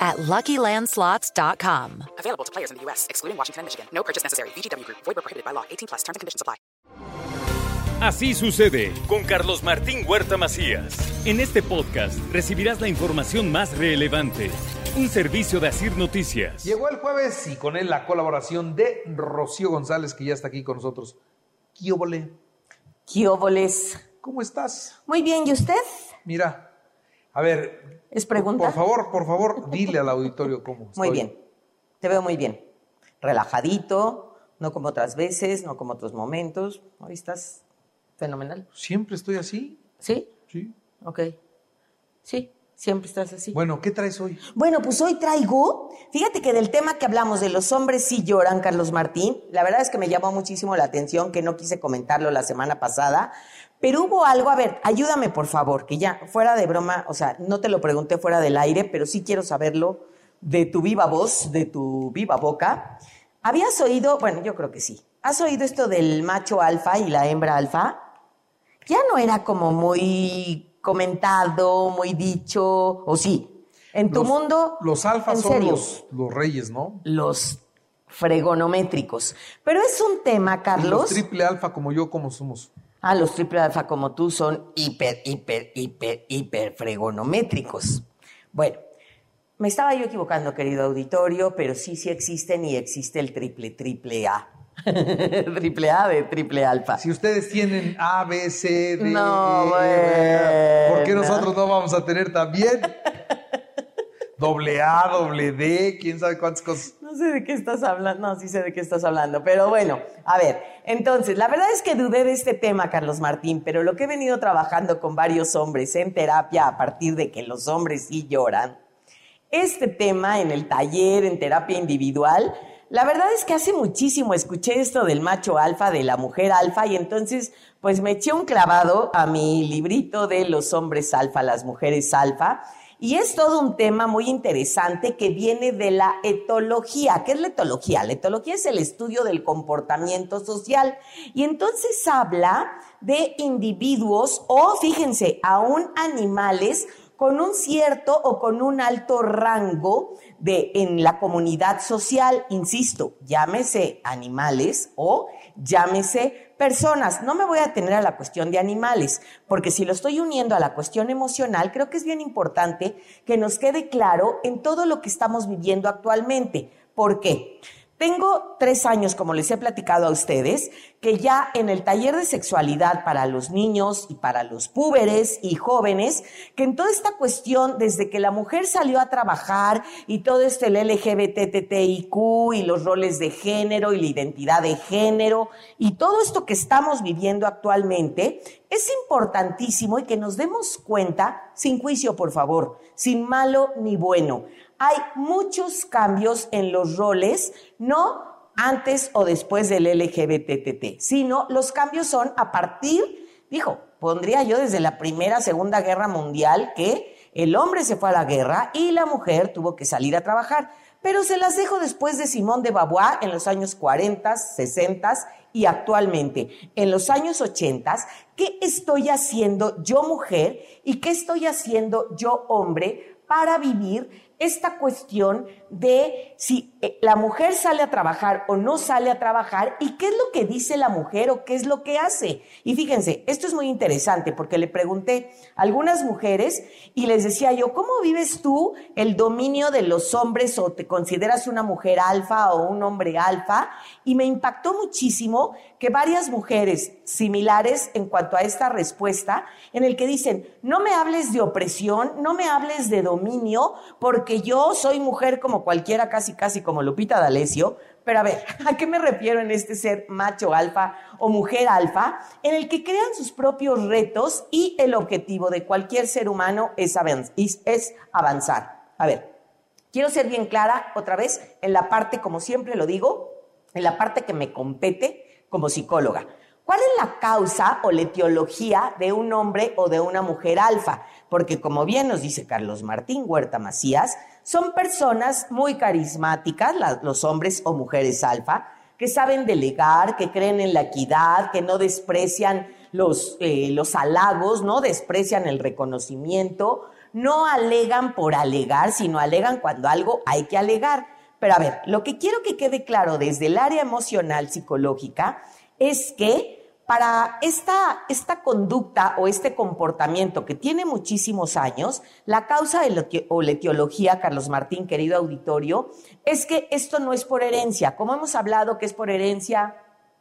at LuckyLandSlots.com. Available to players in the U.S., excluding Washington and Michigan. No purchase necessary. VGW Group. Void where prohibited by law. 18 plus. Terms and conditions apply. Así sucede con Carlos Martín Huerta Macías. En este podcast recibirás la información más relevante. Un servicio de Asir Noticias. Llegó el jueves y con él la colaboración de Rocío González, que ya está aquí con nosotros. Kiobole, Kióboles. ¿cómo estás? Muy bien, ¿y usted? Mira, a ver, ¿Es pregunta? por favor, por favor, dile al auditorio cómo Muy estoy. bien, te veo muy bien. Relajadito, no como otras veces, no como otros momentos. Hoy estás fenomenal. ¿Siempre estoy así? ¿Sí? Sí. Ok. Sí, siempre estás así. Bueno, ¿qué traes hoy? Bueno, pues hoy traigo, fíjate que del tema que hablamos de los hombres sí lloran, Carlos Martín, la verdad es que me llamó muchísimo la atención, que no quise comentarlo la semana pasada, pero hubo algo, a ver, ayúdame por favor, que ya, fuera de broma, o sea, no te lo pregunté fuera del aire, pero sí quiero saberlo de tu viva voz, de tu viva boca. ¿Habías oído, bueno, yo creo que sí, ¿has oído esto del macho alfa y la hembra alfa? Ya no era como muy comentado, muy dicho, o sí. En tu Los- mundo. Los alfas son serio, los, los reyes, ¿no? los fregonométricos. Pero es un tema, Y los Carlos. triple alfa como yo, como somos. Ah, los triple alfa como tú son hiper, hiper, hiper, hiper fregonométricos. Bueno, me estaba yo equivocando, querido auditorio, pero sí, sí existen y existe el triple, triple A. triple A de triple alfa. Si ustedes tienen A, B, C, D, No, E, ¿por qué bueno. nosotros no vamos a tener también? doble A, doble D, quién sabe cuántas cosas. No sé de qué estás hablando, no, sí sé de qué estás hablando, pero bueno, a ver, entonces, la verdad es que dudé de este tema, Carlos Martín, pero lo que he venido trabajando con varios hombres en terapia a partir de que los hombres sí lloran, este tema en el taller, en terapia individual, la verdad es que hace muchísimo escuché esto del macho alfa, de la mujer alfa, y entonces pues me eché un clavado a mi librito de los hombres alfa, las mujeres alfa, y es todo un tema muy interesante que viene de la etología. ¿Qué es la etología? La etología es el estudio del comportamiento social, y entonces habla de individuos o, fíjense, aún animales con un cierto o con un alto rango de, en la comunidad social, insisto, llámese animales o llámese personas. No me voy a tener a la cuestión de animales, porque si lo estoy uniendo a la cuestión emocional, creo que es bien importante que nos quede claro en todo lo que estamos viviendo actualmente. ¿Por qué? Tengo tres años, como les he platicado a ustedes, que ya en el taller de sexualidad para los niños y para los púberes y jóvenes, que en toda esta cuestión, desde que la mujer salió a trabajar y todo esto, el LGBTTIQ y los roles de género y la identidad de género y todo esto que estamos viviendo actualmente, es importantísimo y que nos demos cuenta, sin juicio por favor, sin malo ni bueno. Hay muchos cambios en los roles, no antes o después del LGBTT, sino los cambios son a partir, dijo, pondría yo desde la Primera, Segunda Guerra Mundial, que el hombre se fue a la guerra y la mujer tuvo que salir a trabajar. Pero se las dejo después de Simón de Beauvoir en los años 40, 60 y actualmente, en los años 80, ¿qué estoy haciendo yo mujer y qué estoy haciendo yo hombre para vivir esta cuestión de si eh, la mujer sale a trabajar o no sale a trabajar y qué es lo que dice la mujer o qué es lo que hace. Y fíjense, esto es muy interesante porque le pregunté a algunas mujeres y les decía yo, ¿cómo vives tú el dominio de los hombres o te consideras una mujer alfa o un hombre alfa? Y me impactó muchísimo que varias mujeres similares en cuanto a esta respuesta, en el que dicen, no me hables de opresión, no me hables de dominio, porque yo soy mujer como cualquiera, casi casi como Lupita D'Alessio, pero a ver, ¿a qué me refiero en este ser macho alfa o mujer alfa? En el que crean sus propios retos y el objetivo de cualquier ser humano es, avanz- es- es avanzar. A ver, quiero ser bien clara otra vez en la parte, como siempre lo digo, en la parte que me compete como psicóloga. ¿Cuál es la causa o la etiología de un hombre o de una mujer alfa? Porque como bien nos dice Carlos Martín Huerta Macías, son personas muy carismáticas, los hombres o mujeres alfa, que saben delegar, que creen en la equidad, que no desprecian los, eh, los halagos, no desprecian el reconocimiento, no alegan por alegar, sino alegan cuando algo hay que alegar. Pero a ver, lo que quiero que quede claro desde el área emocional psicológica es que para esta, esta conducta o este comportamiento que tiene muchísimos años, la causa o la etiología, Carlos Martín, querido auditorio, es que esto no es por herencia. Como hemos hablado que es por herencia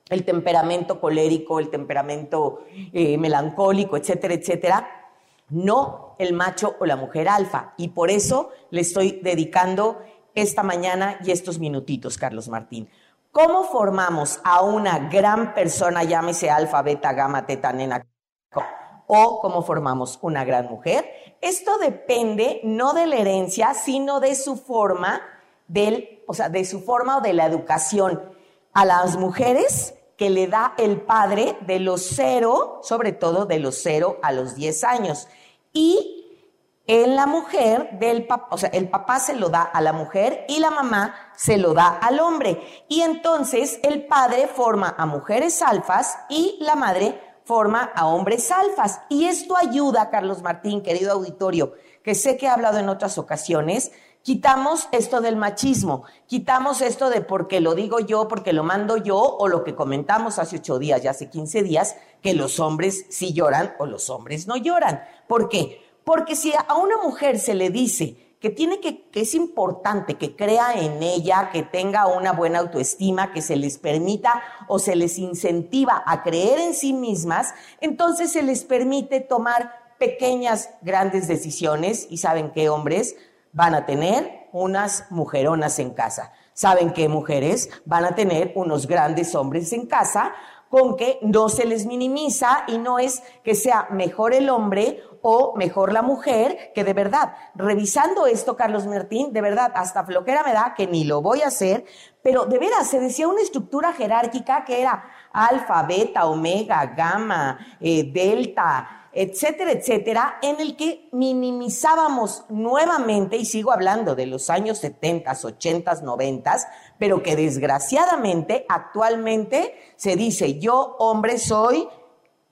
el temperamento colérico, el temperamento eh, melancólico, etcétera, etcétera, no el macho o la mujer alfa. Y por eso le estoy dedicando esta mañana y estos minutitos, Carlos Martín. ¿Cómo formamos a una gran persona, llámese alfa, beta, gamma, teta, nena, o cómo formamos una gran mujer? Esto depende no de la herencia, sino de su forma, del, o sea, de su forma o de la educación a las mujeres que le da el padre de los cero, sobre todo de los cero a los diez años. Y en la mujer del papá, o sea, el papá se lo da a la mujer y la mamá se lo da al hombre. Y entonces el padre forma a mujeres alfas y la madre forma a hombres alfas. Y esto ayuda, Carlos Martín, querido auditorio, que sé que he hablado en otras ocasiones, quitamos esto del machismo, quitamos esto de porque lo digo yo, porque lo mando yo, o lo que comentamos hace ocho días, ya hace quince días, que los hombres sí lloran o los hombres no lloran. ¿Por qué? Porque si a una mujer se le dice que tiene que, que es importante que crea en ella, que tenga una buena autoestima, que se les permita o se les incentiva a creer en sí mismas, entonces se les permite tomar pequeñas, grandes decisiones y saben qué hombres van a tener unas mujeronas en casa. Saben qué mujeres van a tener unos grandes hombres en casa con que no se les minimiza y no es que sea mejor el hombre o mejor la mujer, que de verdad, revisando esto, Carlos Martín, de verdad, hasta flojera me da que ni lo voy a hacer, pero de veras se decía una estructura jerárquica que era alfa, beta, omega, gamma, eh, delta, etcétera, etcétera, en el que minimizábamos nuevamente, y sigo hablando de los años 70, 80, 90, pero que desgraciadamente actualmente se dice, yo hombre soy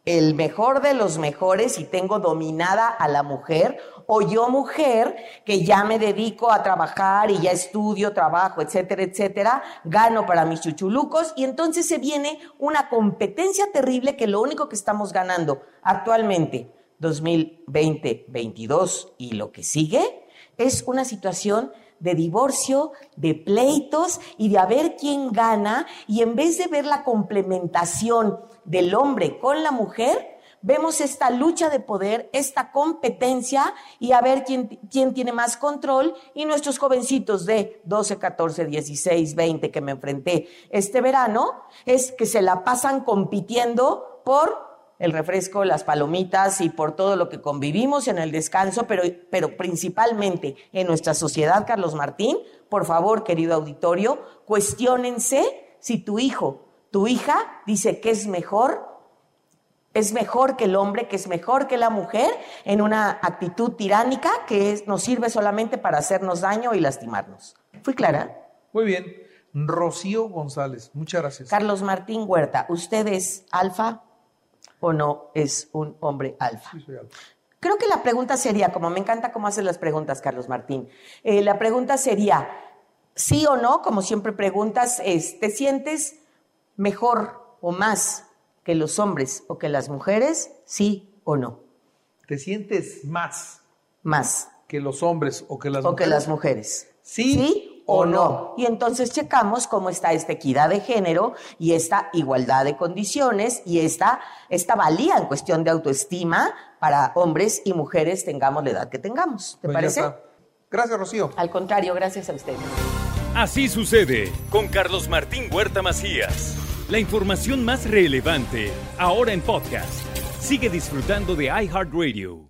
el mejor de los mejores y tengo dominada a la mujer, o yo mujer que ya me dedico a trabajar y ya estudio, trabajo, etcétera, etcétera, gano para mis chuchulucos y entonces se viene una competencia terrible que lo único que estamos ganando actualmente, 2020, 22 y lo que sigue, es una situación de divorcio, de pleitos y de a ver quién gana y en vez de ver la complementación del hombre con la mujer, vemos esta lucha de poder, esta competencia y a ver quién, quién, tiene más control. Y nuestros jovencitos de 12, 14, 16, 20 que me enfrenté este verano, es que se la pasan compitiendo por el refresco, las palomitas y por todo lo que convivimos en el descanso, pero, pero principalmente en nuestra sociedad, Carlos Martín, por favor, querido auditorio, cuestionense si tu hijo tu hija dice que es mejor, es mejor que el hombre, que es mejor que la mujer, en una actitud tiránica que nos sirve solamente para hacernos daño y lastimarnos. ¿Fui clara? Muy bien. Rocío González, muchas gracias. Carlos Martín Huerta, ¿usted es alfa o no es un hombre alfa? Sí, soy alfa. Creo que la pregunta sería, como me encanta cómo haces las preguntas, Carlos Martín, eh, la pregunta sería, sí o no, como siempre preguntas, es, ¿te sientes mejor o más que los hombres o que las mujeres? ¿Sí o no? ¿Te sientes más Más que los hombres o que las o mujeres? que las mujeres. ¿Sí, o no? Y entonces checamos cómo está esta equidad de género y esta igualdad de condiciones y esta, esta valía en cuestión de autoestima para hombres y mujeres tengamos la edad que tengamos. ¿Te Pues parece? Gracias, Rocío. Al contrario, gracias a ustedes. Así sucede con Carlos Martín Huerta Macías. La información más relevante, ahora en podcast. Sigue disfrutando de iHeartRadio.